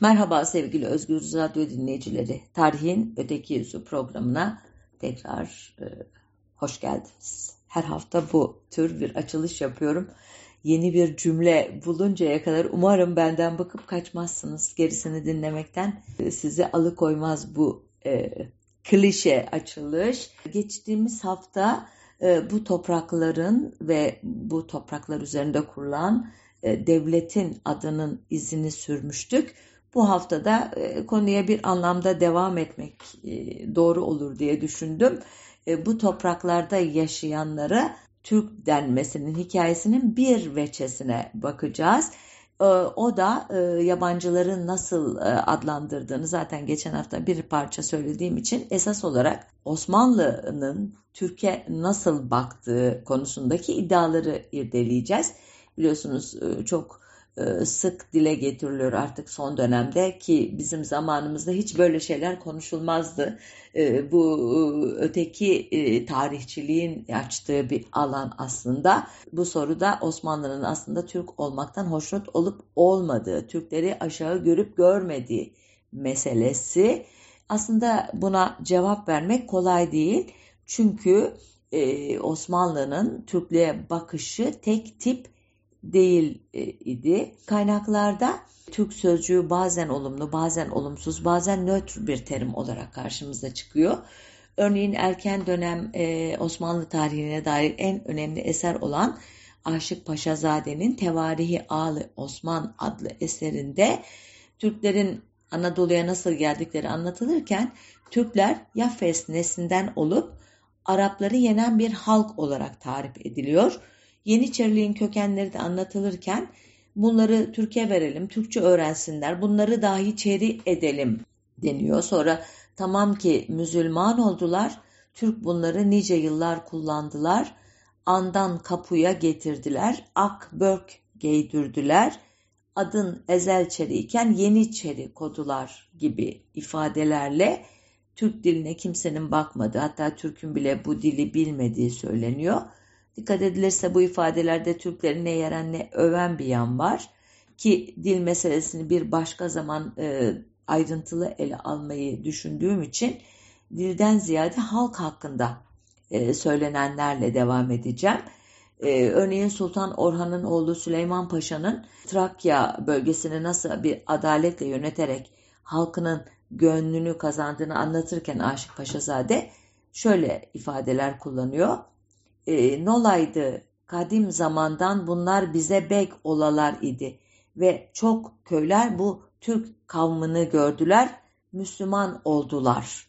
Merhaba sevgili Özgür Radyo dinleyicileri. Tarihin Öteki Yüzü programına tekrar e, hoş geldiniz. Her hafta bu tür bir açılış yapıyorum. Yeni bir cümle buluncaya kadar umarım benden bakıp kaçmazsınız. Gerisini dinlemekten e, sizi alıkoymaz bu e, klişe açılış. Geçtiğimiz hafta e, bu toprakların ve bu topraklar üzerinde kurulan e, devletin adının izini sürmüştük. Bu haftada e, konuya bir anlamda devam etmek e, doğru olur diye düşündüm. E, bu topraklarda yaşayanlara Türk denmesinin hikayesinin bir veçesine bakacağız. O da yabancıların nasıl adlandırdığını zaten geçen hafta bir parça söylediğim için esas olarak Osmanlı'nın Türkiye nasıl baktığı konusundaki iddiaları irdeleyeceğiz. Biliyorsunuz çok sık dile getiriliyor artık son dönemde ki bizim zamanımızda hiç böyle şeyler konuşulmazdı. E, bu e, öteki tarihçiliğin açtığı bir alan aslında. Bu soruda Osmanlı'nın aslında Türk olmaktan hoşnut olup olmadığı, Türkleri aşağı görüp görmediği meselesi. Aslında buna cevap vermek kolay değil. Çünkü Osmanlı'nın Türklüğe bakışı tek tip değil e, idi. Kaynaklarda Türk sözcüğü bazen olumlu, bazen olumsuz, bazen nötr bir terim olarak karşımıza çıkıyor. Örneğin erken dönem e, Osmanlı tarihine dair en önemli eser olan Aşık Paşazade'nin Tevarihi Ağlı Osman adlı eserinde Türklerin Anadolu'ya nasıl geldikleri anlatılırken Türkler Yafes neslinden olup Arapları yenen bir halk olarak tarif ediliyor Yeniçeriliğin kökenleri de anlatılırken bunları Türkiye verelim, Türkçe öğrensinler, bunları dahi çeri edelim deniyor. Sonra tamam ki Müslüman oldular, Türk bunları nice yıllar kullandılar, andan kapuya getirdiler, ak börk giydirdiler, adın ezelçeri iken yeniçeri kodular gibi ifadelerle Türk diline kimsenin bakmadığı hatta Türk'ün bile bu dili bilmediği söyleniyor. Dikkat edilirse bu ifadelerde Türklerin ne yeren ne öven bir yan var. Ki dil meselesini bir başka zaman e, ayrıntılı ele almayı düşündüğüm için dilden ziyade halk hakkında e, söylenenlerle devam edeceğim. E, örneğin Sultan Orhan'ın oğlu Süleyman Paşa'nın Trakya bölgesini nasıl bir adaletle yöneterek halkının gönlünü kazandığını anlatırken Aşık Paşazade şöyle ifadeler kullanıyor e, nolaydı kadim zamandan bunlar bize bek olalar idi ve çok köyler bu Türk kavmini gördüler, Müslüman oldular.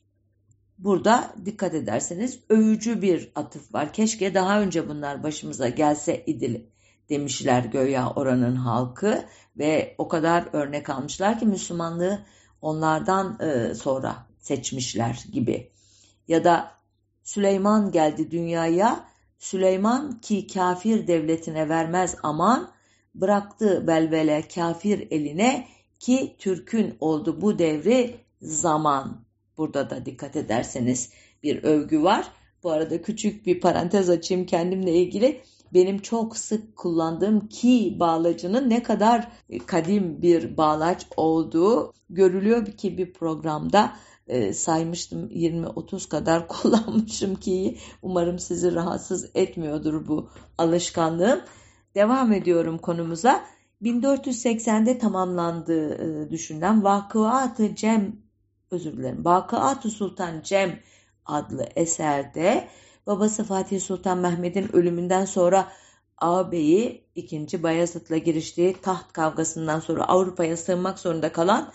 Burada dikkat ederseniz övücü bir atıf var. Keşke daha önce bunlar başımıza gelse idi demişler göya oranın halkı ve o kadar örnek almışlar ki Müslümanlığı onlardan e, sonra seçmişler gibi. Ya da Süleyman geldi dünyaya Süleyman ki kafir devletine vermez aman, bıraktı belvele kafir eline ki Türk'ün oldu bu devri zaman. Burada da dikkat ederseniz bir övgü var. Bu arada küçük bir parantez açayım kendimle ilgili. Benim çok sık kullandığım ki bağlacının ne kadar kadim bir bağlaç olduğu görülüyor ki bir programda e, saymıştım 20-30 kadar kullanmışım ki umarım sizi rahatsız etmiyordur bu alışkanlığım. Devam ediyorum konumuza. 1480'de tamamlandığı e, düşünülen Vakıat-ı Cem özür dilerim. Vakıat-ı Sultan Cem adlı eserde babası Fatih Sultan Mehmet'in ölümünden sonra ağabeyi 2. Bayezid'le giriştiği taht kavgasından sonra Avrupa'ya sığınmak zorunda kalan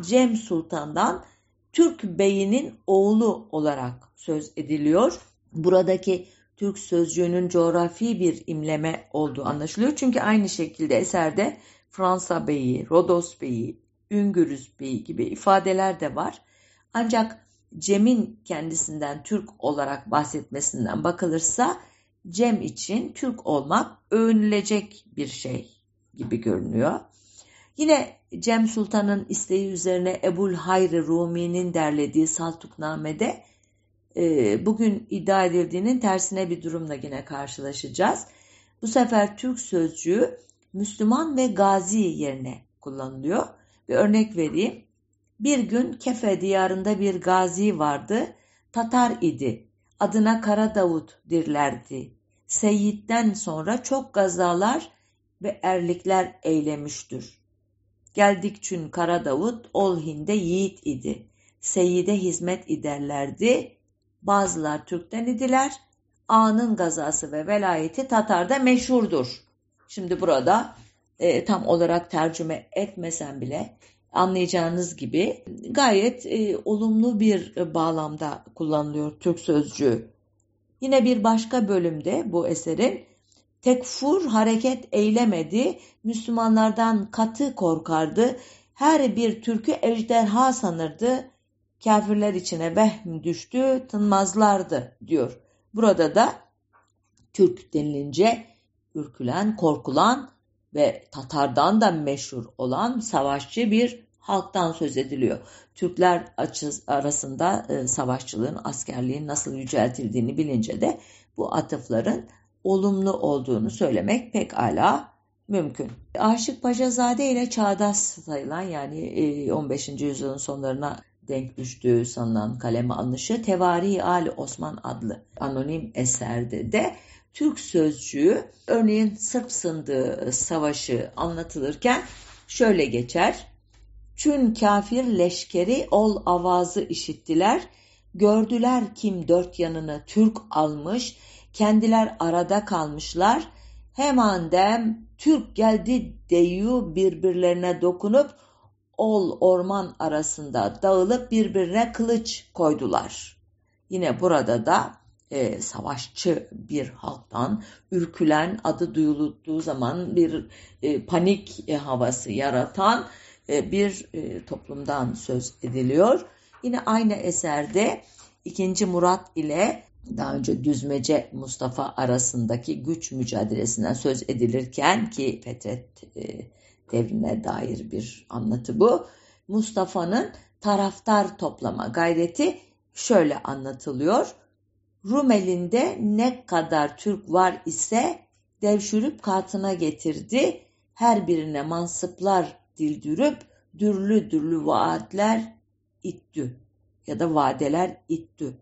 Cem Sultan'dan Türk beyinin oğlu olarak söz ediliyor. Buradaki Türk sözcüğünün coğrafi bir imleme olduğu anlaşılıyor. Çünkü aynı şekilde eserde Fransa beyi, Rodos beyi, Üngürüz beyi gibi ifadeler de var. Ancak Cem'in kendisinden Türk olarak bahsetmesinden bakılırsa Cem için Türk olmak övünülecek bir şey gibi görünüyor. Yine Cem Sultan'ın isteği üzerine Ebul Hayr Rumi'nin derlediği Saltukname'de e, bugün iddia edildiğinin tersine bir durumla yine karşılaşacağız. Bu sefer Türk sözcüğü Müslüman ve gazi yerine kullanılıyor Bir örnek vereyim. Bir gün Kefe diyarında bir gazi vardı. Tatar idi. Adına Kara Davut dirlerdi. Seyyid'den sonra çok gazalar ve erlikler eylemiştir. Geldikçün Kara Davut ol Hinde yiğit idi. Seyyid'e hizmet ederlerdi. Bazılar Türk'ten idiler. Ağa'nın gazası ve velayeti Tatar'da meşhurdur. Şimdi burada e, tam olarak tercüme etmesem bile anlayacağınız gibi gayet e, olumlu bir e, bağlamda kullanılıyor Türk sözcüğü. Yine bir başka bölümde bu eserin tekfur hareket eylemedi, Müslümanlardan katı korkardı, her bir Türk'ü ejderha sanırdı, kafirler içine vehm düştü, tınmazlardı diyor. Burada da Türk denilince ürkülen, korkulan ve Tatar'dan da meşhur olan savaşçı bir halktan söz ediliyor. Türkler arasında e, savaşçılığın, askerliğin nasıl yüceltildiğini bilince de bu atıfların olumlu olduğunu söylemek pek ala mümkün. Aşık Paşazade ile çağdaş sayılan yani 15. E, yüzyılın sonlarına denk düştüğü sanılan kaleme alınışı Tevari Ali Osman adlı anonim eserde de Türk sözcüğü örneğin Sırp sındığı savaşı anlatılırken şöyle geçer. Çün kafir leşkeri ol avazı işittiler. Gördüler kim dört yanını Türk almış. Kendiler arada kalmışlar. Hemen dem Türk geldi deyu birbirlerine dokunup ol orman arasında dağılıp birbirine kılıç koydular. Yine burada da e, savaşçı bir halktan ürkülen adı duyulduğu zaman bir e, panik e, havası yaratan e, bir e, toplumdan söz ediliyor. Yine aynı eserde 2. Murat ile daha önce Düzmece Mustafa arasındaki güç mücadelesinden söz edilirken ki Fetret e, devrine dair bir anlatı bu. Mustafa'nın taraftar toplama gayreti şöyle anlatılıyor. Rumelinde ne kadar Türk var ise devşürüp katına getirdi. Her birine mansıplar dildürüp dürlü dürlü vaatler ittü ya da vadeler ittü.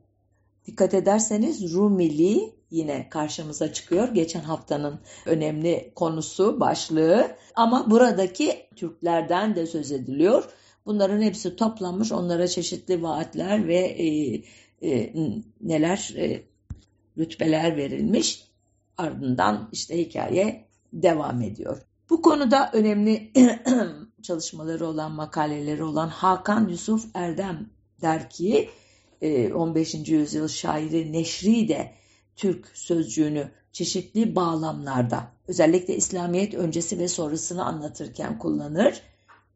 Dikkat ederseniz Rumili yine karşımıza çıkıyor. Geçen haftanın önemli konusu, başlığı. Ama buradaki Türklerden de söz ediliyor. Bunların hepsi toplanmış. Onlara çeşitli vaatler ve e, e, neler e, rütbeler verilmiş. Ardından işte hikaye devam ediyor. Bu konuda önemli çalışmaları olan, makaleleri olan Hakan Yusuf Erdem der ki 15. E, yüzyıl şairi Neşri de Türk sözcüğünü çeşitli bağlamlarda özellikle İslamiyet öncesi ve sonrasını anlatırken kullanır.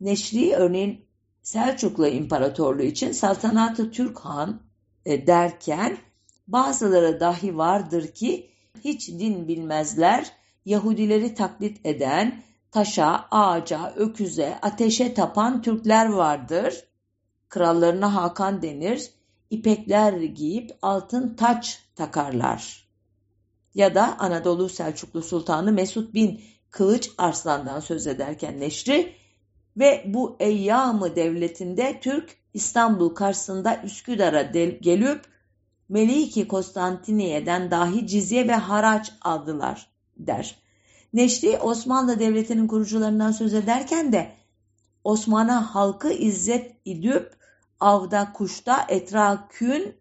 Neşri örneğin Selçuklu İmparatorluğu için saltanatı Türk Han e, derken bazıları dahi vardır ki hiç din bilmezler, Yahudileri taklit eden, taşa, ağaca, öküze, ateşe tapan Türkler vardır. Krallarına Hakan denir, ipekler giyip altın taç takarlar. Ya da Anadolu Selçuklu Sultanı Mesut bin Kılıç Arslan'dan söz ederken Neşri ve bu Eyyamı devletinde Türk İstanbul karşısında Üsküdar'a gelip Meliki Konstantiniye'den dahi cizye ve haraç aldılar der. Neşri Osmanlı Devleti'nin kurucularından söz ederken de Osman'a halkı izzet idüp avda kuşta etrakün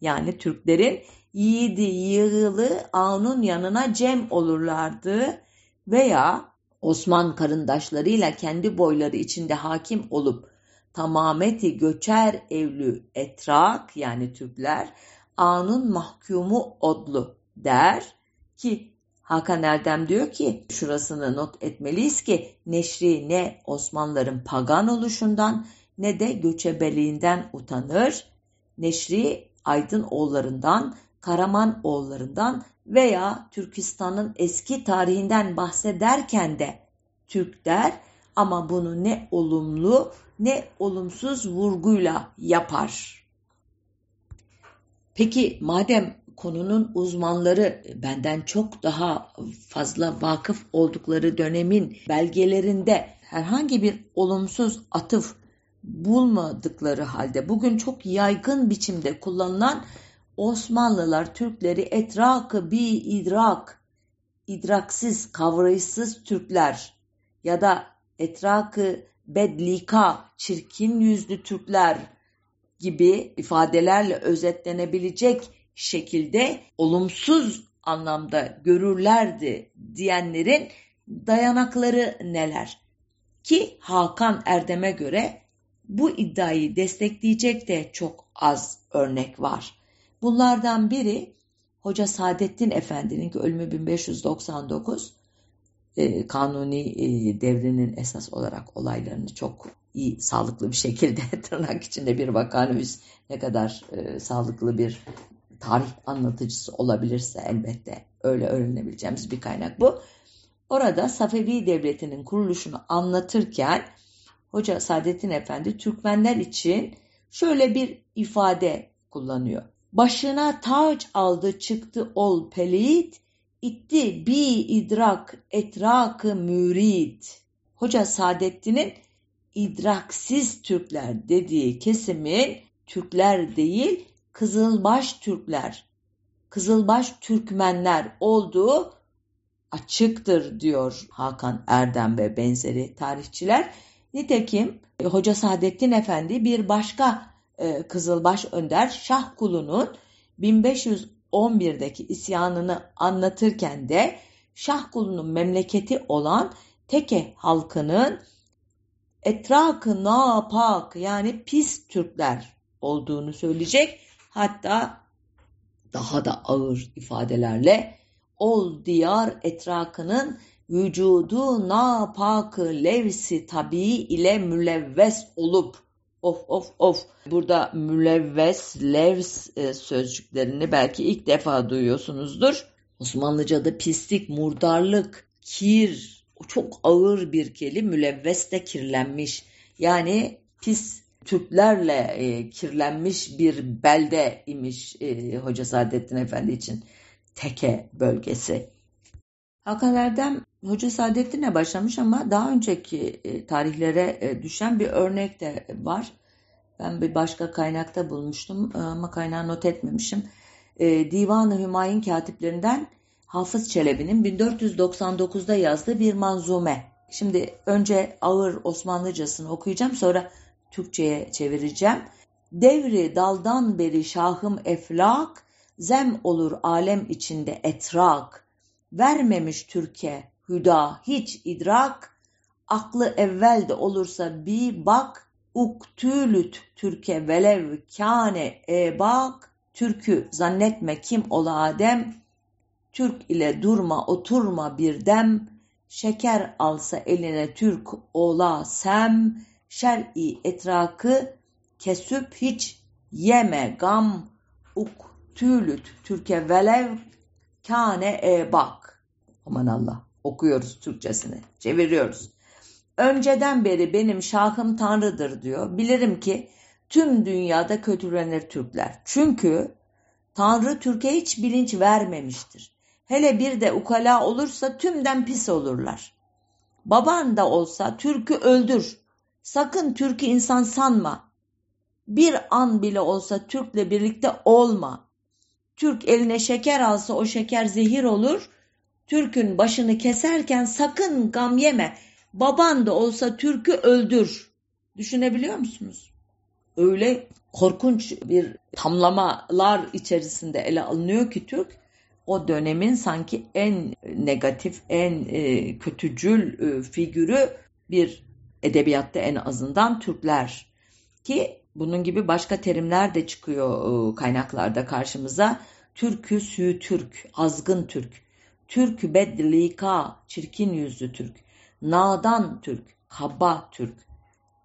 yani Türklerin yiğidi yığılı ağının yanına cem olurlardı veya Osman karındaşlarıyla kendi boyları içinde hakim olup tamameti göçer evlü etrak yani Türkler anın mahkumu odlu der ki Hakan Erdem diyor ki şurasını not etmeliyiz ki Neşri ne Osmanlıların pagan oluşundan ne de göçebeliğinden utanır. Neşri Aydın oğullarından, Karaman oğullarından veya Türkistan'ın eski tarihinden bahsederken de Türk der ama bunu ne olumlu ne olumsuz vurguyla yapar. Peki madem konunun uzmanları benden çok daha fazla vakıf oldukları dönemin belgelerinde herhangi bir olumsuz atıf bulmadıkları halde bugün çok yaygın biçimde kullanılan Osmanlılar Türkleri etrakı bi idrak, idraksiz, kavrayışsız Türkler ya da etrakı bedlika, çirkin yüzlü Türkler gibi ifadelerle özetlenebilecek şekilde olumsuz anlamda görürlerdi diyenlerin dayanakları neler? Ki Hakan Erdem'e göre bu iddiayı destekleyecek de çok az örnek var. Bunlardan biri Hoca Saadettin Efendi'nin ki ölümü 1599 e, kanuni e, devrinin esas olarak olaylarını çok iyi, sağlıklı bir şekilde tırnak içinde bir vakanüvis ne kadar e, sağlıklı bir tarih anlatıcısı olabilirse elbette öyle öğrenebileceğimiz bir kaynak bu. Orada Safevi Devleti'nin kuruluşunu anlatırken Hoca Saadettin Efendi Türkmenler için şöyle bir ifade kullanıyor. Başına taç aldı çıktı ol pelit, itti bi idrak etrakı mürid. Hoca Saadettin'in idraksiz Türkler dediği kesimin Türkler değil Kızılbaş Türkler, Kızılbaş Türkmenler olduğu açıktır diyor Hakan Erdem ve benzeri tarihçiler. Nitekim e, Hoca Saadettin Efendi bir başka e, Kızılbaş Önder Şah Kulu'nun 1511'deki isyanını anlatırken de Şah Kulu'nun memleketi olan Teke halkının etrakı napak yani pis Türkler olduğunu söyleyecek. Hatta daha da ağır ifadelerle ol diyar etrakının vücudu napakı levsi tabi ile mülevves olup of of of burada mülevves levs e, sözcüklerini belki ilk defa duyuyorsunuzdur. Osmanlıca'da pislik, murdarlık, kir çok ağır bir kelime mülevves de kirlenmiş. Yani pis Türklerle e, kirlenmiş bir belde imiş e, Hoca Saadettin Efendi için. Teke bölgesi. Hakan Erdem Hoca Saadettin'e başlamış ama daha önceki e, tarihlere e, düşen bir örnek de var. Ben bir başka kaynakta bulmuştum e, ama kaynağı not etmemişim. Divan-ı Hümayun katiplerinden Hafız Çelebi'nin 1499'da yazdığı bir manzume. Şimdi önce ağır Osmanlıcasını okuyacağım sonra Türkçe'ye çevireceğim. Devri daldan beri şahım eflak, zem olur alem içinde etrak. Vermemiş Türkiye. Hüda hiç idrak, aklı evvelde olursa bir bak, uktülüt Türkiye velev kâne e bak, Türk'ü zannetme kim ola Adem, Türk ile durma oturma bir dem, şeker alsa eline Türk ola sem, şer'i etrakı kesüp hiç yeme gam. Uktülüt Türkiye velev kâne e bak. Aman Allah okuyoruz Türkçesini çeviriyoruz. Önceden beri benim şahım Tanrı'dır diyor. Bilirim ki tüm dünyada kötülenir Türkler. Çünkü Tanrı Türkiye hiç bilinç vermemiştir. Hele bir de ukala olursa tümden pis olurlar. Baban da olsa Türk'ü öldür. Sakın Türk'ü insan sanma. Bir an bile olsa Türk'le birlikte olma. Türk eline şeker alsa o şeker zehir olur. Türk'ün başını keserken sakın gam yeme. Baban da olsa Türk'ü öldür. Düşünebiliyor musunuz? Öyle korkunç bir tamlamalar içerisinde ele alınıyor ki Türk o dönemin sanki en negatif, en e, kötücül e, figürü bir edebiyatta en azından Türkler ki bunun gibi başka terimler de çıkıyor e, kaynaklarda karşımıza. Türkü sü Türk, azgın Türk, Türk bedlika, çirkin yüzlü Türk, nadan Türk, kaba Türk.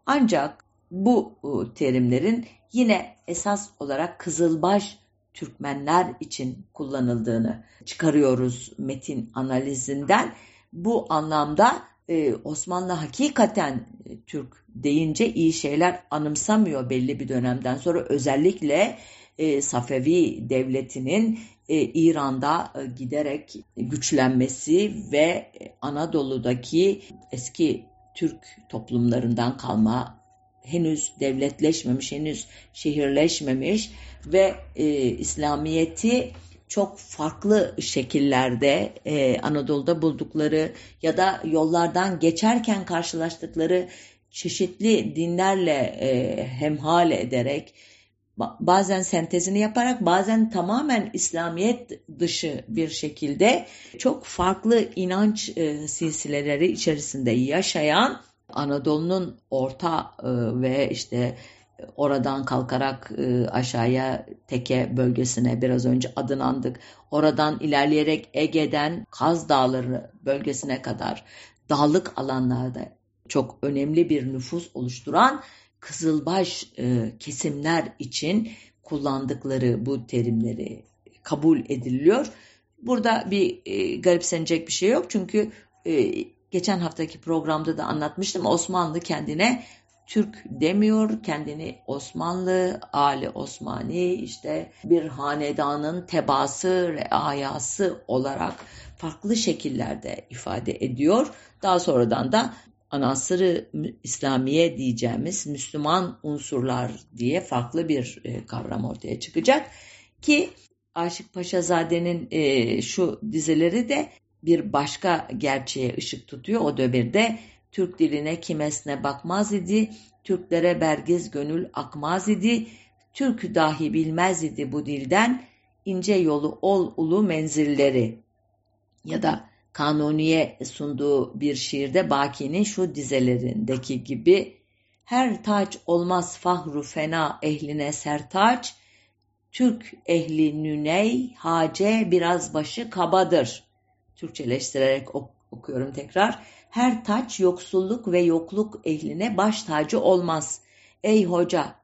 Ancak bu e, terimlerin yine esas olarak Kızılbaş Türkmenler için kullanıldığını çıkarıyoruz metin analizinden. Bu anlamda e, Osmanlı hakikaten e, Türk deyince iyi şeyler anımsamıyor belli bir dönemden sonra. Özellikle e, Safevi devletinin e, İran'da giderek güçlenmesi ve Anadolu'daki eski Türk toplumlarından kalma henüz devletleşmemiş, henüz şehirleşmemiş ve İslamiyet'i çok farklı şekillerde e, Anadolu'da buldukları ya da yollardan geçerken karşılaştıkları çeşitli dinlerle e, hemhal ederek bazen sentezini yaparak bazen tamamen İslamiyet dışı bir şekilde çok farklı inanç e, silsileleri içerisinde yaşayan Anadolu'nun orta e, ve işte oradan kalkarak e, aşağıya Teke bölgesine biraz önce adını andık. Oradan ilerleyerek Ege'den Kaz Dağları bölgesine kadar dağlık alanlarda çok önemli bir nüfus oluşturan Kızılbaş e, kesimler için kullandıkları bu terimleri kabul ediliyor. Burada bir e, garipsenecek bir şey yok çünkü e, geçen haftaki programda da anlatmıştım Osmanlı kendine Türk demiyor, kendini Osmanlı, Ali Osmani işte bir hanedanın tebası, reayası olarak farklı şekillerde ifade ediyor. Daha sonradan da anasırı İslamiye diyeceğimiz Müslüman unsurlar diye farklı bir e, kavram ortaya çıkacak. Ki Aşık Paşazade'nin e, şu dizeleri de bir başka gerçeğe ışık tutuyor. O döbirde Türk diline kimesine bakmaz idi, Türklere bergiz gönül akmaz idi, Türk dahi bilmez idi bu dilden, ince yolu ol ulu menzilleri. Ya da Kanuni'ye sunduğu bir şiirde Baki'nin şu dizelerindeki gibi her taç olmaz fahru fena ehline sertaç, Türk ehli nüney hace biraz başı kabadır. Türkçeleştirerek ok okuyorum tekrar. Her taç yoksulluk ve yokluk ehline baş tacı olmaz. Ey hoca,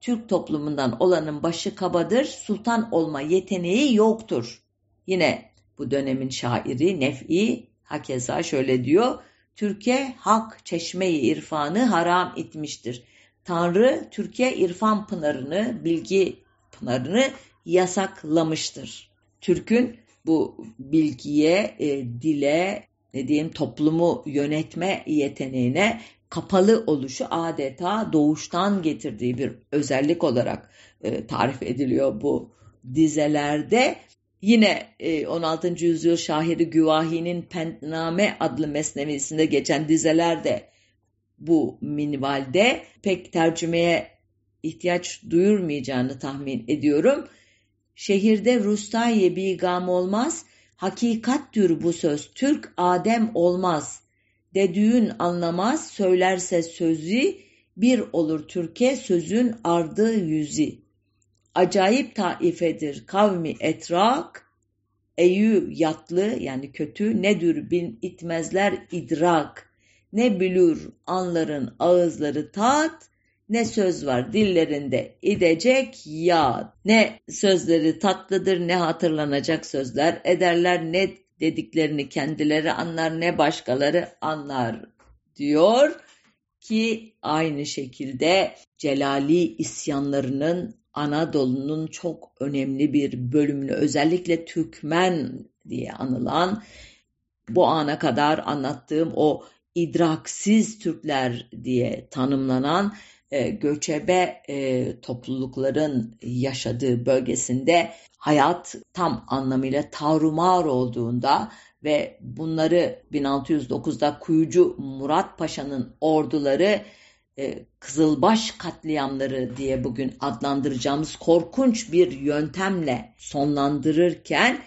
Türk toplumundan olanın başı kabadır, sultan olma yeteneği yoktur. Yine bu dönemin şairi Nef'i hakeza şöyle diyor. Türkiye hak çeşmeyi irfanı haram etmiştir. Tanrı Türkiye irfan pınarını, bilgi pınarını yasaklamıştır. Türk'ün bu bilgiye, e, dile, ne diyeyim toplumu yönetme yeteneğine kapalı oluşu adeta doğuştan getirdiği bir özellik olarak e, tarif ediliyor bu dizelerde. Yine 16. E, yüzyıl şahiri Güvahi'nin Pentname adlı mesnevisinde geçen dizelerde bu minvalde pek tercümeye ihtiyaç duyurmayacağını tahmin ediyorum. Şehirde rustaye bigam olmaz, hakikattür bu söz, Türk Adem olmaz. Dedüğün anlamaz, söylerse sözü, bir olur Türkiye sözün ardı yüzü. Acayip taifedir kavmi etrak, eyü yatlı yani kötü, nedir bin itmezler idrak, ne bülür anların ağızları tat, ne söz var dillerinde idecek ya. Ne sözleri tatlıdır ne hatırlanacak sözler ederler ne dediklerini kendileri anlar ne başkaları anlar diyor ki aynı şekilde Celali isyanlarının Anadolu'nun çok önemli bir bölümünü özellikle Türkmen diye anılan bu ana kadar anlattığım o idraksiz Türkler diye tanımlanan göçebe e, toplulukların yaşadığı bölgesinde hayat tam anlamıyla tarumar olduğunda ve bunları 1609'da Kuyucu Murat Paşa'nın orduları e, Kızılbaş katliamları diye bugün adlandıracağımız korkunç bir yöntemle sonlandırırken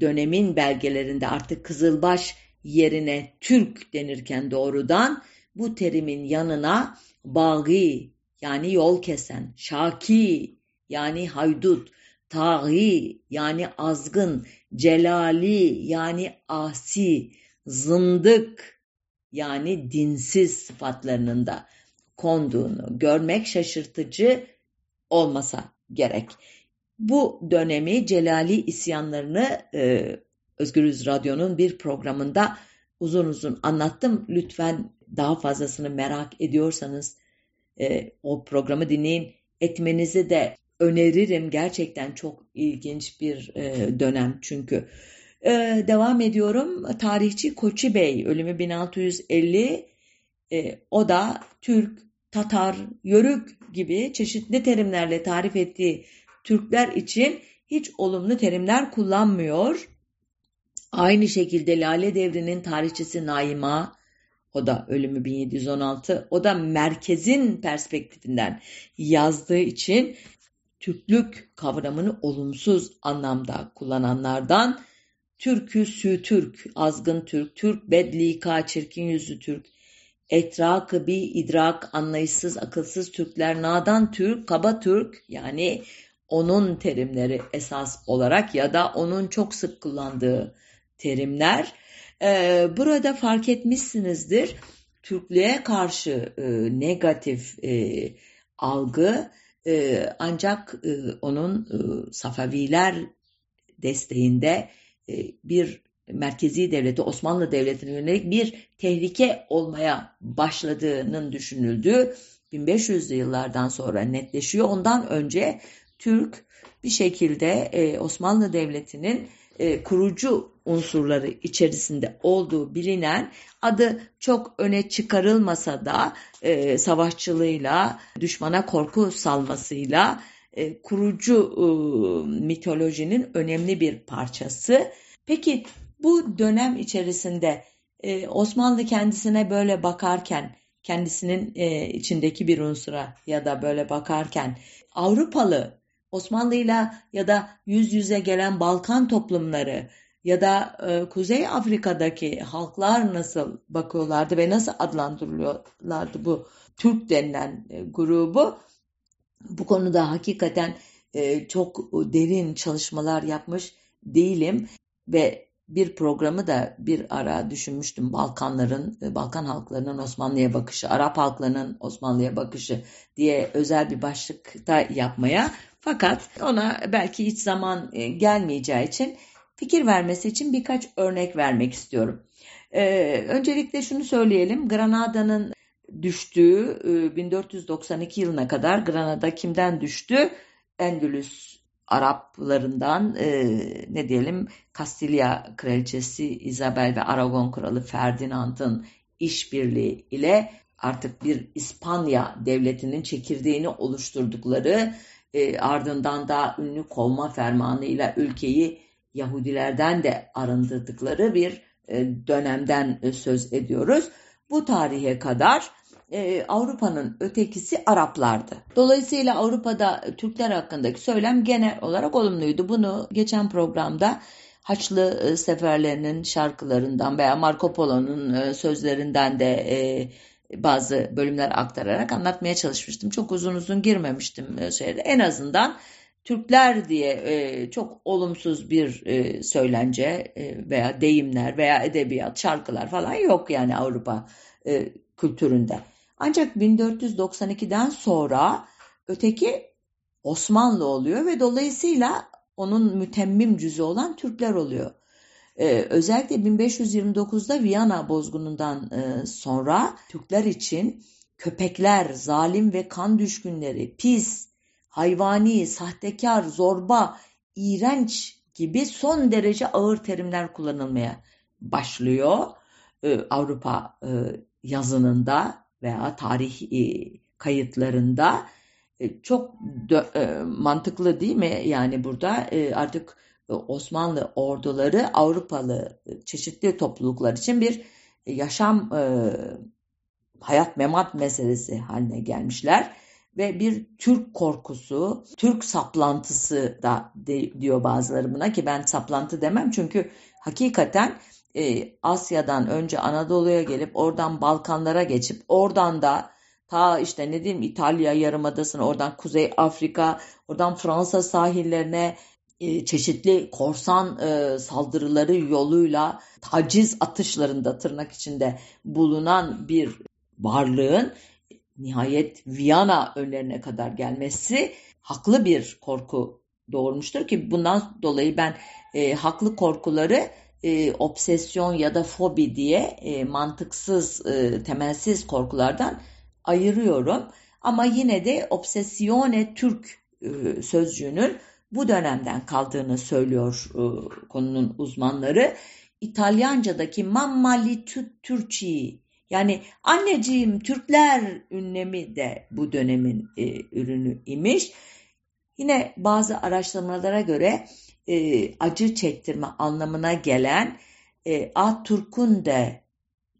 dönemin belgelerinde artık Kızılbaş yerine Türk denirken doğrudan bu terimin yanına Bagi yani yol kesen, şaki yani haydut, taği yani azgın, celali yani asi, zındık yani dinsiz sıfatlarının da konduğunu görmek şaşırtıcı olmasa gerek. Bu dönemi Celali isyanlarını e, Özgürüz Radyo'nun bir programında uzun uzun anlattım. Lütfen daha fazlasını merak ediyorsanız e, o programı dinleyin. Etmenizi de öneririm. Gerçekten çok ilginç bir e, dönem çünkü. E, devam ediyorum. Tarihçi Koçi Bey ölümü 1650 E, o da Türk, Tatar, Yörük gibi çeşitli terimlerle tarif ettiği Türkler için hiç olumlu terimler kullanmıyor. Aynı şekilde Lale Devri'nin tarihçisi Naima, o da ölümü 1716, o da merkezin perspektifinden yazdığı için Türklük kavramını olumsuz anlamda kullananlardan Türkü sü Türk, azgın Türk, Türk bedlika, çirkin yüzlü Türk, etrakı bir idrak, anlayışsız, akılsız Türkler, nadan Türk, kaba Türk yani onun terimleri esas olarak ya da onun çok sık kullandığı terimler. Ee, burada fark etmişsinizdir Türklüğe karşı e, negatif e, algı e, ancak e, onun e, Safaviler desteğinde e, bir merkezi devleti Osmanlı Devleti'ne yönelik bir tehlike olmaya başladığının düşünüldüğü 1500'lü yıllardan sonra netleşiyor. Ondan önce Türk bir şekilde e, Osmanlı Devleti'nin e, kurucu unsurları içerisinde olduğu bilinen adı çok öne çıkarılmasa da e, savaşçılığıyla, düşmana korku salmasıyla e, kurucu e, mitolojinin önemli bir parçası. Peki bu dönem içerisinde e, Osmanlı kendisine böyle bakarken, kendisinin e, içindeki bir unsura ya da böyle bakarken Avrupalı Osmanlı'yla ya da yüz yüze gelen Balkan toplumları ya da e, Kuzey Afrika'daki halklar nasıl bakıyorlardı ve nasıl adlandırılıyorlardı bu Türk denilen e, grubu. Bu konuda hakikaten e, çok derin çalışmalar yapmış değilim ve bir programı da bir ara düşünmüştüm. Balkanların, e, Balkan halklarının Osmanlı'ya bakışı, Arap halklarının Osmanlı'ya bakışı diye özel bir başlıkta yapmaya. Fakat ona belki hiç zaman e, gelmeyeceği için fikir vermesi için birkaç örnek vermek istiyorum. Ee, öncelikle şunu söyleyelim. Granada'nın düştüğü 1492 e, yılına kadar Granada kimden düştü? Endülüs Araplarından e, ne diyelim Kastilya Kraliçesi Isabel ve Aragon Kralı Ferdinand'ın işbirliği ile artık bir İspanya devletinin çekirdeğini oluşturdukları e, ardından da ünlü kovma fermanıyla ülkeyi Yahudilerden de arındırdıkları bir e, dönemden e, söz ediyoruz. Bu tarihe kadar e, Avrupa'nın ötekisi Araplardı. Dolayısıyla Avrupa'da Türkler hakkındaki söylem genel olarak olumluydu. Bunu geçen programda Haçlı seferlerinin şarkılarından veya Marco Polo'nun sözlerinden de bazı bölümler aktararak anlatmaya çalışmıştım. Çok uzun uzun girmemiştim şeyde. En azından Türkler diye e, çok olumsuz bir e, söylence e, veya deyimler veya edebiyat, şarkılar falan yok yani Avrupa e, kültüründe. Ancak 1492'den sonra öteki Osmanlı oluyor ve dolayısıyla onun mütemmim cüzü olan Türkler oluyor. Ee, özellikle 1529'da Viyana bozgunundan e, sonra Türkler için köpekler, zalim ve kan düşkünleri, pis, hayvani, sahtekar, zorba, iğrenç gibi son derece ağır terimler kullanılmaya başlıyor ee, Avrupa e, yazınında veya tarih e, kayıtlarında. E, çok mantıklı değil mi? Yani burada artık Osmanlı orduları Avrupalı çeşitli topluluklar için bir yaşam hayat memat meselesi haline gelmişler. Ve bir Türk korkusu, Türk saplantısı da de, diyor bazıları buna ki ben saplantı demem çünkü hakikaten e, Asya'dan önce Anadolu'ya gelip oradan Balkanlara geçip oradan da ta işte ne diyeyim İtalya yarımadasına oradan Kuzey Afrika oradan Fransa sahillerine e, çeşitli korsan e, saldırıları yoluyla taciz atışlarında tırnak içinde bulunan bir varlığın nihayet Viyana önlerine kadar gelmesi haklı bir korku doğurmuştur ki bundan dolayı ben e, haklı korkuları e, obsesyon ya da fobi diye e, mantıksız, e, temelsiz korkulardan ayırıyorum. Ama yine de obsesione Türk e, sözcüğünün bu dönemden kaldığını söylüyor e, konunun uzmanları. İtalyanca'daki mammali Türkçi Yani anneciğim Türkler ünlemi de bu dönemin e, ürünü imiş. Yine bazı araştırmalara göre e, acı çektirme anlamına gelen e, a turkunde,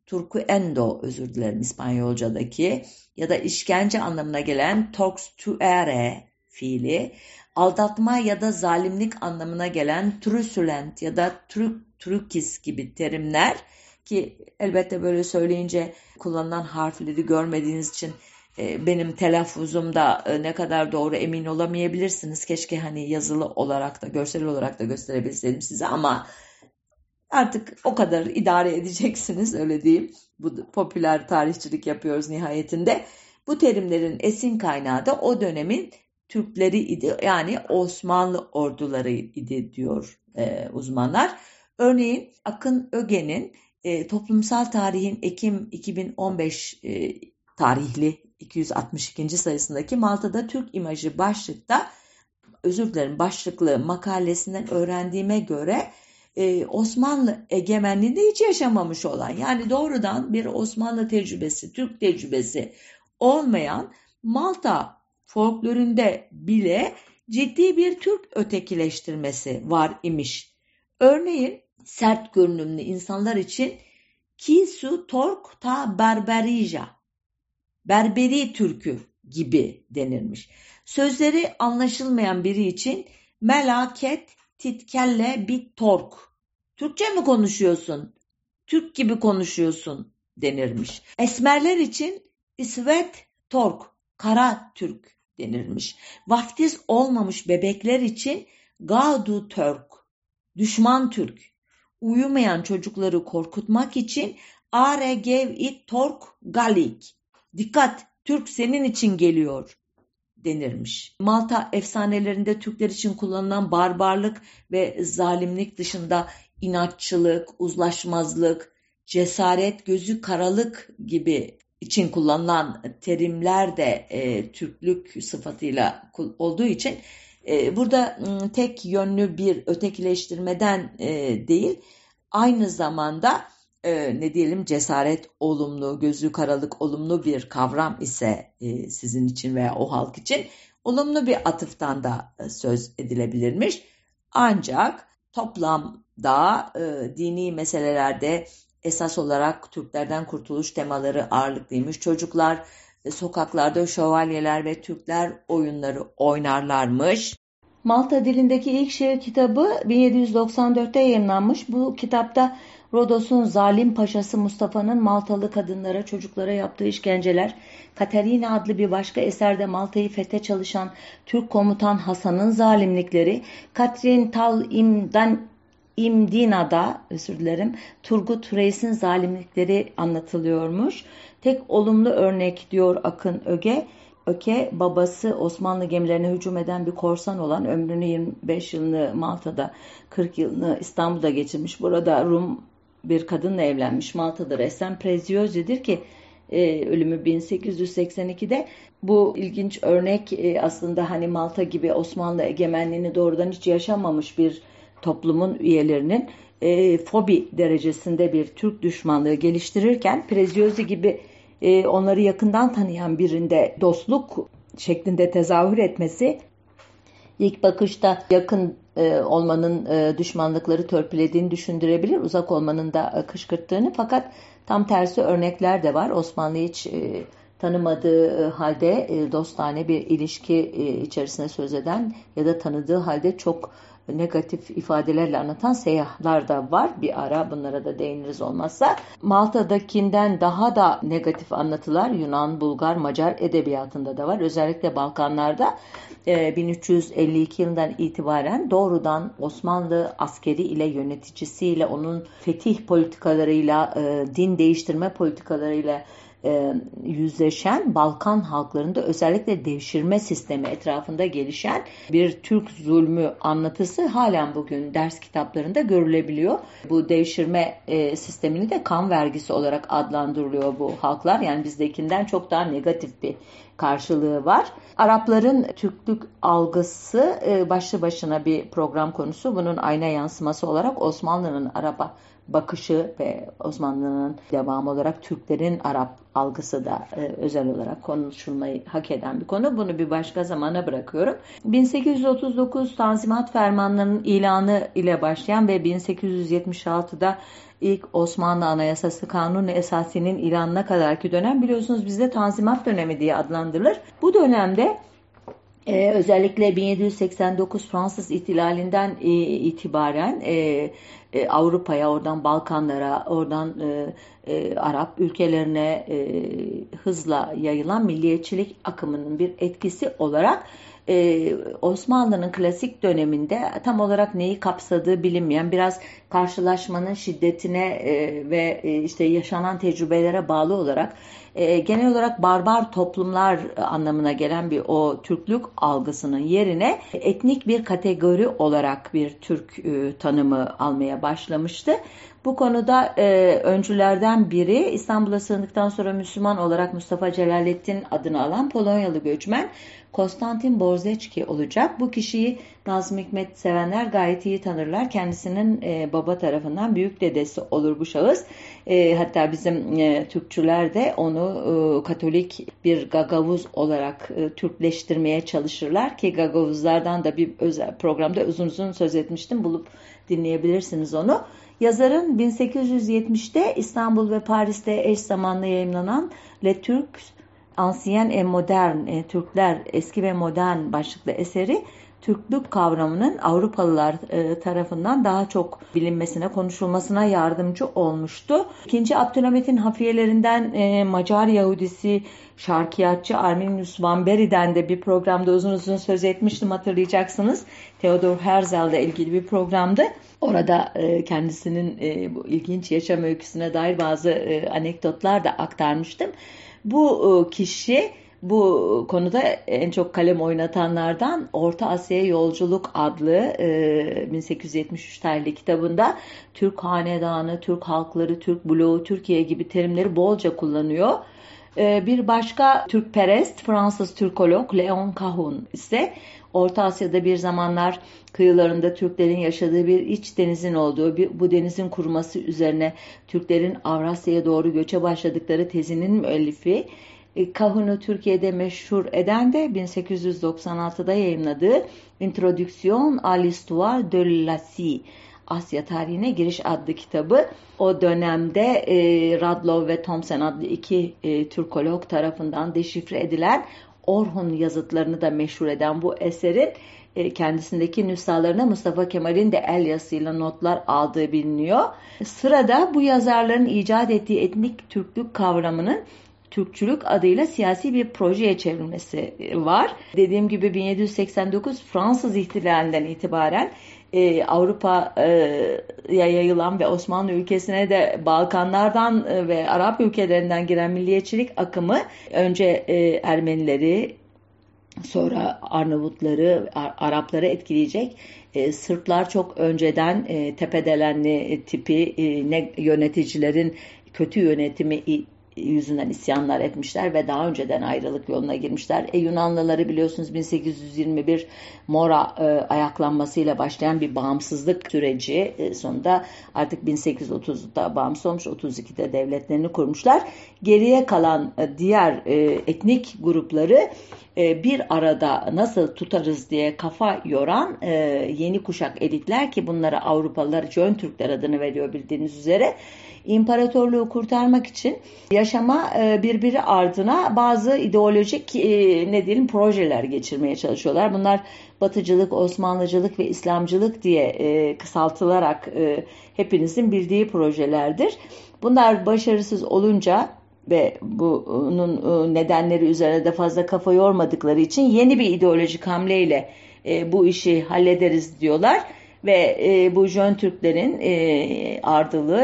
turku endo özür dilerim İspanyolcadaki ya da işkence anlamına gelen tortuere fiili, aldatma ya da zalimlik anlamına gelen trusulent ya da truk, trukis gibi terimler ki elbette böyle söyleyince kullanılan harfleri görmediğiniz için e, benim telaffuzumda e, ne kadar doğru emin olamayabilirsiniz. Keşke hani yazılı olarak da görsel olarak da gösterebilseydim size ama artık o kadar idare edeceksiniz öyle diyeyim. Bu popüler tarihçilik yapıyoruz nihayetinde. Bu terimlerin esin kaynağı da o dönemin Türkleri idi yani Osmanlı orduları idi diyor e, uzmanlar. Örneğin Akın Öge'nin e, Toplumsal Tarihin Ekim 2015 e, tarihli 262. sayısındaki Malta'da Türk imajı başlıkta özür dilerim başlıklı makalesinden öğrendiğime göre e, Osmanlı egemenliğinde hiç yaşamamış olan yani doğrudan bir Osmanlı tecrübesi, Türk tecrübesi olmayan Malta folkloründe bile ciddi bir Türk ötekileştirmesi var imiş. Örneğin sert görünümlü insanlar için Kisu Tork ta Berberija, Berberi Türkü gibi denirmiş. Sözleri anlaşılmayan biri için melaket titkelle bir tork. Türkçe mi konuşuyorsun? Türk gibi konuşuyorsun denirmiş. Esmerler için isvet tork, kara Türk denirmiş. Vaftiz olmamış bebekler için gadu Türk, düşman Türk uyumayan çocukları korkutmak için are gev it tork galik. Dikkat Türk senin için geliyor denirmiş. Malta efsanelerinde Türkler için kullanılan barbarlık ve zalimlik dışında inatçılık, uzlaşmazlık, cesaret, gözü karalık gibi için kullanılan terimler de e, Türklük sıfatıyla olduğu için e, burada tek yönlü bir ötekileştirmeden e, değil, aynı zamanda e, ne diyelim cesaret olumlu, gözü karalık olumlu bir kavram ise e, sizin için veya o halk için olumlu bir atıftan da e, söz edilebilirmiş. Ancak toplamda e, dini meselelerde esas olarak Türklerden kurtuluş temaları ağırlıklıymış. Çocuklar e, sokaklarda şövalyeler ve Türkler oyunları oynarlarmış. Malta dilindeki ilk şiir kitabı 1794'te yayınlanmış. Bu kitapta Rodos'un zalim paşası Mustafa'nın Maltalı kadınlara, çocuklara yaptığı işkenceler, Katerina adlı bir başka eserde Malta'yı fethe çalışan Türk komutan Hasan'ın zalimlikleri, Katrin Tal İmdan İmdina'da, özür dilerim, Turgut Reis'in zalimlikleri anlatılıyormuş. Tek olumlu örnek diyor Akın Öge, Öke babası Osmanlı gemilerine hücum eden bir korsan olan ömrünü 25 yılını Malta'da 40 yılını İstanbul'da geçirmiş. Burada Rum bir kadınla evlenmiş. Malta'da ressam Preziozi'dir ki e, ölümü 1882'de. Bu ilginç örnek e, aslında hani Malta gibi Osmanlı egemenliğini doğrudan hiç yaşamamış bir toplumun üyelerinin e, fobi derecesinde bir Türk düşmanlığı geliştirirken Preziozi gibi e, onları yakından tanıyan birinde dostluk şeklinde tezahür etmesi ilk bakışta yakın e, olmanın e, düşmanlıkları törpülediğini düşündürebilir, uzak olmanın da e, kışkırttığını fakat tam tersi örnekler de var. Osmanlı hiç e, tanımadığı e, halde e, dostane bir ilişki e, içerisine söz eden ya da tanıdığı halde çok negatif ifadelerle anlatan seyyahlar da var. Bir ara bunlara da değiniriz olmazsa. Malta'dakinden daha da negatif anlatılar Yunan, Bulgar, Macar edebiyatında da var. Özellikle Balkanlarda 1352 e, yılından itibaren doğrudan Osmanlı askeri ile yöneticisiyle onun fetih politikalarıyla, e, din değiştirme politikalarıyla e, yüzleşen Balkan halklarında özellikle devşirme sistemi etrafında gelişen bir Türk zulmü anlatısı halen bugün ders kitaplarında görülebiliyor. Bu devşirme e, sistemini de kan vergisi olarak adlandırılıyor bu halklar. Yani bizdekinden çok daha negatif bir karşılığı var. Arapların Türklük algısı e, başlı başına bir program konusu. Bunun ayna yansıması olarak Osmanlı'nın Arap'a bakışı ve Osmanlı'nın devamı olarak Türklerin Arap algısı da e, özel olarak konuşulmayı hak eden bir konu. Bunu bir başka zamana bırakıyorum. 1839 Tanzimat Fermanlarının ilanı ile başlayan ve 1876'da ilk Osmanlı Anayasası Kanunu Esasi'nin ilanına kadarki dönem biliyorsunuz bizde Tanzimat dönemi diye adlandırılır. Bu dönemde ee, özellikle 1789 Fransız ihtilalinden e, itibaren e, e, Avrupa'ya, oradan Balkanlara, oradan e, e, Arap ülkelerine e, hızla yayılan milliyetçilik akımının bir etkisi olarak e, Osmanlı'nın klasik döneminde tam olarak neyi kapsadığı bilinmeyen biraz karşılaşmanın şiddetine e, ve e, işte yaşanan tecrübelere bağlı olarak e, genel olarak barbar toplumlar anlamına gelen bir o Türklük algısının yerine etnik bir kategori olarak bir Türk e, tanımı almaya başlamıştı. Bu konuda e, öncülerden biri İstanbul'a sığındıktan sonra Müslüman olarak Mustafa Celalettin adını alan Polonyalı göçmen Konstantin Borzeçki olacak. Bu kişiyi Nazım Hikmet sevenler gayet iyi tanırlar. Kendisinin e, baba tarafından büyük dedesi olur bu şahıs. E, hatta bizim e, Türkçüler de onu e, Katolik bir gagavuz olarak e, Türkleştirmeye çalışırlar ki gagavuzlardan da bir özel programda uzun uzun söz etmiştim. Bulup dinleyebilirsiniz onu. Yazarın 1870'te İstanbul ve Paris'te eş zamanlı yayınlanan Le Turcs Ancien et Modern, e, Türkler Eski ve Modern başlıklı eseri Türklük kavramının Avrupalılar e, tarafından daha çok bilinmesine, konuşulmasına yardımcı olmuştu. İkinci Abdülhamit'in hafiyelerinden e, Macar Yahudisi şarkiyatçı Arminius Van Beri'den de bir programda uzun uzun söz etmiştim hatırlayacaksınız. Theodor Herzl ile ilgili bir programdı. Orada e, kendisinin bu ilginç yaşam öyküsüne dair bazı anekdotlar da aktarmıştım. Bu kişi bu konuda en çok kalem oynatanlardan Orta Asya'ya Yolculuk adlı e, 1873 tarihli kitabında Türk hanedanı, Türk halkları, Türk bloğu, Türkiye gibi terimleri bolca kullanıyor. E, bir başka Türkperest Fransız Türkolog Leon Cahun ise Orta Asya'da bir zamanlar kıyılarında Türklerin yaşadığı bir iç denizin olduğu, bu denizin kuruması üzerine Türklerin Avrasya'ya doğru göçe başladıkları tezinin müellifi e, Kahun'u Türkiye'de meşhur eden de 1896'da yayınladığı Introduction à l'histoire de l'Asie Asya tarihine giriş adlı kitabı o dönemde e, Radlow ve Thompson adlı iki e, Türkolog tarafından deşifre edilen Orhun yazıtlarını da meşhur eden bu eserin e, kendisindeki nüshalarına Mustafa Kemal'in de el yazısıyla notlar aldığı biliniyor. Sırada bu yazarların icat ettiği etnik Türklük kavramının Türkçülük adıyla siyasi bir projeye çevrilmesi var. Dediğim gibi 1789 Fransız ihtilalinden itibaren e, Avrupa'ya yayılan ve Osmanlı ülkesine de Balkanlardan e, ve Arap ülkelerinden giren milliyetçilik akımı önce e, Ermenileri sonra Arnavutları, Arapları etkileyecek. E, Sırplar çok önceden e, tepedelenli tipi e, ne yöneticilerin kötü yönetimi yüzünden isyanlar etmişler ve daha önceden ayrılık yoluna girmişler. E, Yunanlıları biliyorsunuz 1821 Mora e, ayaklanmasıyla başlayan bir bağımsızlık süreci e, sonunda artık 1830'da bağımsız olmuş 32'de devletlerini kurmuşlar. Geriye kalan e, diğer e, etnik grupları e, bir arada nasıl tutarız diye kafa yoran e, yeni kuşak elitler ki bunlara Avrupalılar Jön Türkler adını veriyor bildiğiniz üzere imparatorluğu kurtarmak için yaşama e, birbiri ardına bazı ideolojik ne diyelim projeler geçirmeye çalışıyorlar. Bunlar Batıcılık, Osmanlıcılık ve İslamcılık diye kısaltılarak hepinizin bildiği projelerdir. Bunlar başarısız olunca ve bunun e, nedenleri üzerine de fazla kafa yormadıkları için yeni bir ideolojik hamleyle e, bu işi hallederiz diyorlar ve e, bu Jön Türklerin e,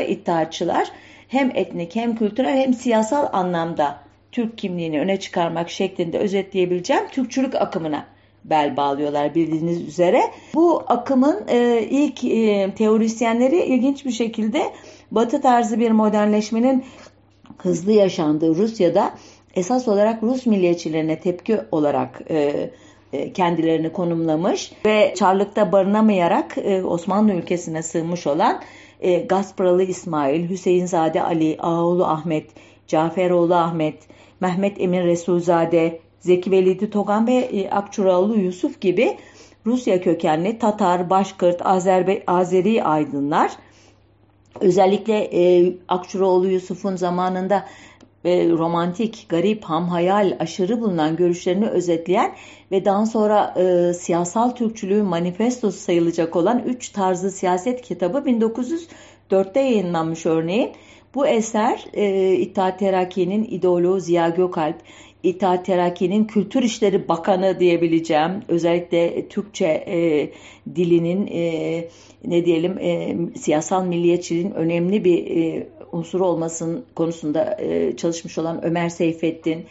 iddiaçılar hem etnik hem kültürel hem siyasal anlamda Türk kimliğini öne çıkarmak şeklinde özetleyebileceğim Türkçülük akımına bel bağlıyorlar bildiğiniz üzere. Bu akımın e, ilk e, teorisyenleri ilginç bir şekilde Batı tarzı bir modernleşmenin hızlı yaşandığı Rusya'da esas olarak Rus milliyetçilerine tepki olarak e, e, kendilerini konumlamış ve Çarlık'ta barınamayarak e, Osmanlı ülkesine sığınmış olan e, Gaspralı İsmail, Hüseyinzade Ali, Ağoğlu Ahmet, Caferoğlu Ahmet, Mehmet Emin Resulzade, Zeki Velidi Togan ve e, Akçuraoğlu Yusuf gibi Rusya kökenli Tatar, Başkırt, Azerbe Azeri aydınlar. Özellikle e, Akçuraoğlu Yusuf'un zamanında e, romantik, garip, hamhayal, aşırı bulunan görüşlerini özetleyen ve daha sonra e, siyasal Türkçülüğün manifestosu sayılacak olan Üç Tarzı Siyaset kitabı 1904'te yayınlanmış örneğin. Bu eser e, İttihat Terakki'nin ideoloğu Ziya Gökalp, İttihat Terakki'nin Kültür İşleri Bakanı diyebileceğim. Özellikle Türkçe e, dilinin e, ne diyelim e, siyasal milliyetçiliğin önemli bir e, unsuru olmasının konusunda e, çalışmış olan Ömer Seyfettin,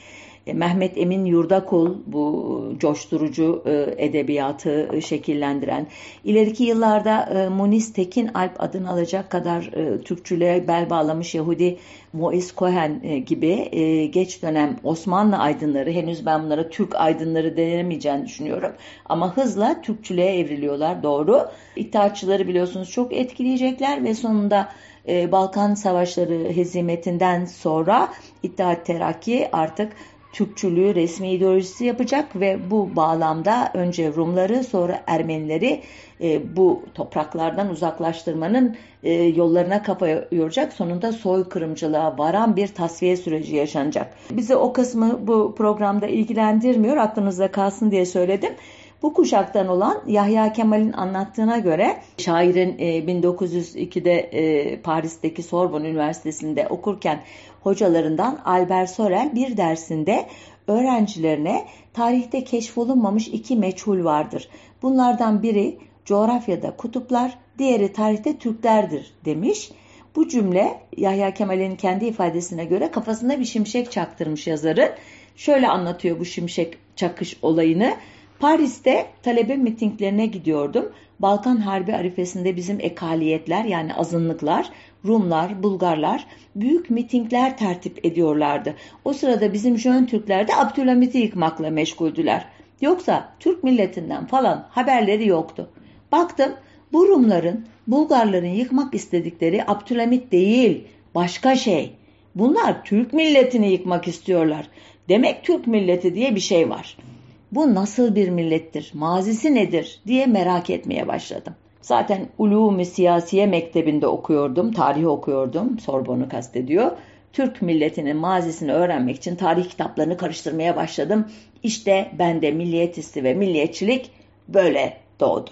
e, Mehmet Emin Yurdakul bu coşturucu e, edebiyatı e, şekillendiren, ileriki yıllarda e, Munis Tekin Alp adını alacak kadar e, Türkçülüğe bel bağlamış Yahudi Mois Cohen e, gibi e, geç dönem Osmanlı aydınları, henüz ben bunlara Türk aydınları denemeyeceğini düşünüyorum. Ama hızla Türkçülüğe evriliyorlar doğru. İttihatçıları biliyorsunuz çok etkileyecekler ve sonunda e, Balkan Savaşları hezimetinden sonra İttihat Terakki artık Türkçülüğü resmi ideolojisi yapacak ve bu bağlamda önce Rumları sonra Ermenileri e, bu topraklardan uzaklaştırmanın e, yollarına kafa yoracak. Sonunda soykırımcılığa varan bir tasfiye süreci yaşanacak. Bize o kısmı bu programda ilgilendirmiyor. Aklınızda kalsın diye söyledim. Bu kuşaktan olan Yahya Kemal'in anlattığına göre şairin 1902'de e, e, Paris'teki Sorbonne Üniversitesi'nde okurken hocalarından Albert Sorel bir dersinde öğrencilerine tarihte keşfolunmamış iki meçhul vardır. Bunlardan biri coğrafyada kutuplar, diğeri tarihte Türklerdir demiş. Bu cümle Yahya Kemal'in kendi ifadesine göre kafasında bir şimşek çaktırmış yazarı. Şöyle anlatıyor bu şimşek çakış olayını. Paris'te talebe mitinglerine gidiyordum. Balkan Harbi arifesinde bizim ekaliyetler yani azınlıklar, Rumlar, Bulgarlar büyük mitingler tertip ediyorlardı. O sırada bizim Jön Türkler de Abdülhamit'i yıkmakla meşguldüler. Yoksa Türk milletinden falan haberleri yoktu. Baktım bu Rumların, Bulgarların yıkmak istedikleri Abdülhamit değil, başka şey. Bunlar Türk milletini yıkmak istiyorlar. Demek Türk milleti diye bir şey var.'' Bu nasıl bir millettir, mazisi nedir diye merak etmeye başladım. Zaten Ulûm-i Siyasiye Mektebi'nde okuyordum, tarih okuyordum, Sorbon'u kastediyor. Türk milletinin mazisini öğrenmek için tarih kitaplarını karıştırmaya başladım. İşte bende milliyet hissi ve milliyetçilik böyle doğdu.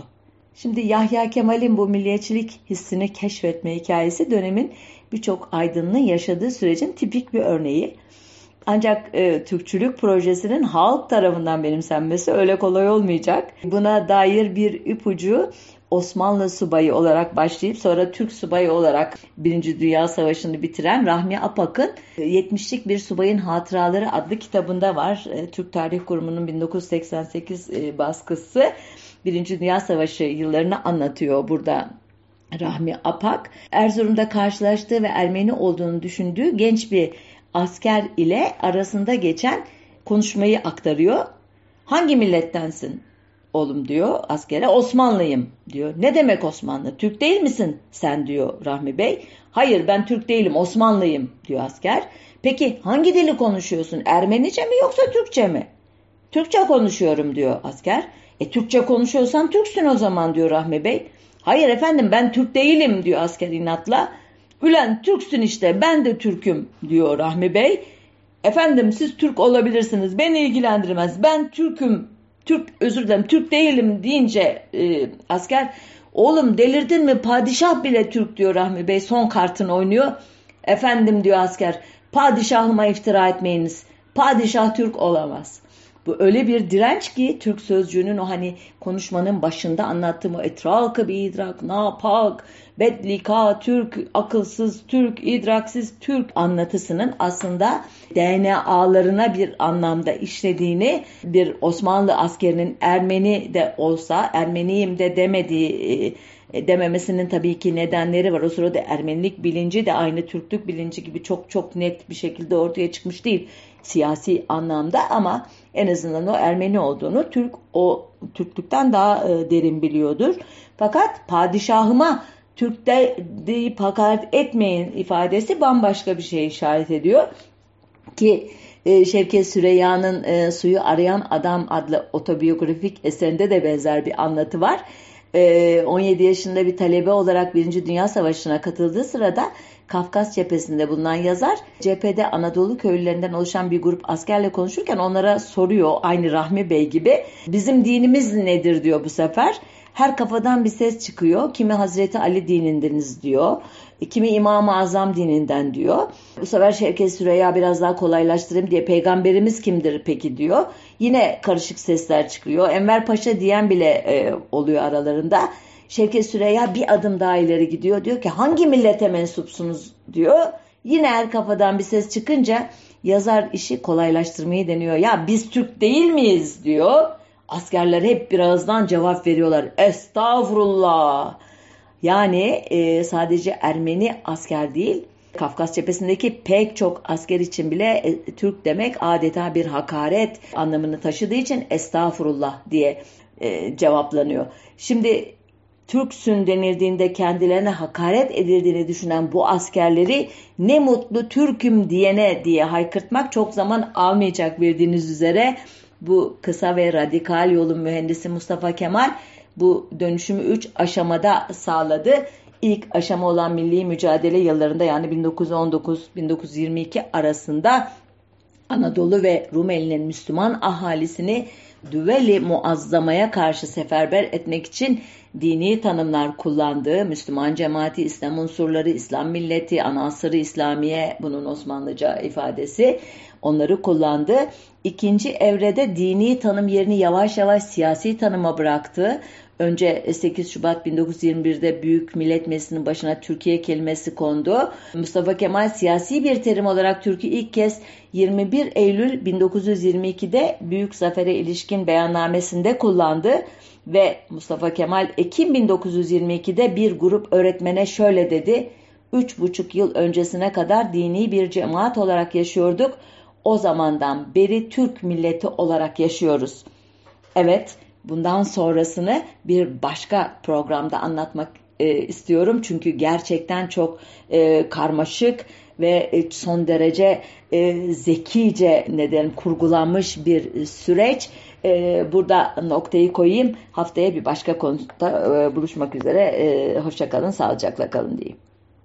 Şimdi Yahya Kemal'in bu milliyetçilik hissini keşfetme hikayesi dönemin birçok aydınının yaşadığı sürecin tipik bir örneği. Ancak e, Türkçülük projesinin halk tarafından benimsenmesi öyle kolay olmayacak. Buna dair bir ipucu Osmanlı subayı olarak başlayıp sonra Türk subayı olarak Birinci Dünya Savaşı'nı bitiren Rahmi Apak'ın 70'lik Bir Subayın Hatıraları adlı kitabında var. E, Türk Tarih Kurumu'nun 1988 e, baskısı Birinci Dünya Savaşı yıllarını anlatıyor burada Rahmi Apak. Erzurum'da karşılaştığı ve Ermeni olduğunu düşündüğü genç bir asker ile arasında geçen konuşmayı aktarıyor. Hangi millettensin oğlum diyor askere. Osmanlıyım diyor. Ne demek Osmanlı? Türk değil misin sen diyor Rahmi Bey. Hayır ben Türk değilim Osmanlıyım diyor asker. Peki hangi dili konuşuyorsun? Ermenice mi yoksa Türkçe mi? Türkçe konuşuyorum diyor asker. E Türkçe konuşuyorsan Türksün o zaman diyor Rahmi Bey. Hayır efendim ben Türk değilim diyor asker inatla. Ülen Türksün işte ben de Türk'üm diyor Rahmi Bey. Efendim siz Türk olabilirsiniz beni ilgilendirmez ben Türk'üm Türk özür dilerim Türk değilim deyince e, asker oğlum delirdin mi padişah bile Türk diyor Rahmi Bey son kartını oynuyor. Efendim diyor asker padişahıma iftira etmeyiniz padişah Türk olamaz. Bu öyle bir direnç ki Türk sözcüğünün o hani konuşmanın başında anlattığım o etraka bir idrak, napak, bedlika, Türk, akılsız Türk, idraksiz Türk anlatısının aslında DNA'larına bir anlamda işlediğini bir Osmanlı askerinin Ermeni de olsa Ermeniyim de demediği e, dememesinin tabii ki nedenleri var. O sırada Ermenilik bilinci de aynı Türklük bilinci gibi çok çok net bir şekilde ortaya çıkmış değil siyasi anlamda ama en azından o Ermeni olduğunu Türk o Türklükten daha e, derin biliyordur. Fakat padişahıma Türk'te deyip hakaret etmeyin ifadesi bambaşka bir şey işaret ediyor. Ki e, Şevket Süreyya'nın e, Suyu Arayan Adam adlı otobiyografik eserinde de benzer bir anlatı var. 17 e, yaşında bir talebe olarak Birinci Dünya Savaşı'na katıldığı sırada Kafkas cephesinde bulunan yazar cephede Anadolu köylülerinden oluşan bir grup askerle konuşurken onlara soruyor aynı Rahmi Bey gibi bizim dinimiz nedir diyor bu sefer. Her kafadan bir ses çıkıyor. Kimi Hazreti Ali dinindeniz diyor. Kimi İmam-ı Azam dininden diyor. Bu sefer Şevket Süreyya biraz daha kolaylaştırayım diye peygamberimiz kimdir peki diyor. Yine karışık sesler çıkıyor. Enver Paşa diyen bile e, oluyor aralarında. Şevket Süreyya bir adım daha ileri gidiyor. Diyor ki hangi millete mensupsunuz diyor. Yine her kafadan bir ses çıkınca yazar işi kolaylaştırmayı deniyor. Ya biz Türk değil miyiz diyor. Askerler hep birazdan cevap veriyorlar. Estağfurullah. Yani e, sadece Ermeni asker değil, Kafkas cephesindeki pek çok asker için bile e, Türk demek adeta bir hakaret anlamını taşıdığı için estağfurullah diye e, cevaplanıyor. Şimdi Türksün denildiğinde kendilerine hakaret edildiğini düşünen bu askerleri ne mutlu Türk'üm diyene diye haykırtmak çok zaman almayacak bildiğiniz üzere bu kısa ve radikal yolun mühendisi Mustafa Kemal bu dönüşümü 3 aşamada sağladı. İlk aşama olan milli mücadele yıllarında yani 1919-1922 arasında Anadolu ve Rumeli'nin Müslüman ahalisini düveli muazzamaya karşı seferber etmek için dini tanımlar kullandığı Müslüman cemaati, İslam unsurları, İslam milleti, anasırı İslamiye bunun Osmanlıca ifadesi onları kullandı. İkinci evrede dini tanım yerini yavaş yavaş siyasi tanıma bıraktı. Önce 8 Şubat 1921'de Büyük Millet Meclisi'nin başına Türkiye kelimesi kondu. Mustafa Kemal siyasi bir terim olarak Türk'ü ilk kez 21 Eylül 1922'de Büyük Zafer'e ilişkin beyannamesinde kullandı ve Mustafa Kemal Ekim 1922'de bir grup öğretmene şöyle dedi. Üç buçuk yıl öncesine kadar dini bir cemaat olarak yaşıyorduk. O zamandan beri Türk milleti olarak yaşıyoruz. Evet, bundan sonrasını bir başka programda anlatmak e, istiyorum. Çünkü gerçekten çok e, karmaşık ve e, son derece e, zekice neden kurgulanmış bir süreç. E, burada noktayı koyayım. Haftaya bir başka konuda e, buluşmak üzere. E, hoşça sağlıcakla kalın diyeyim.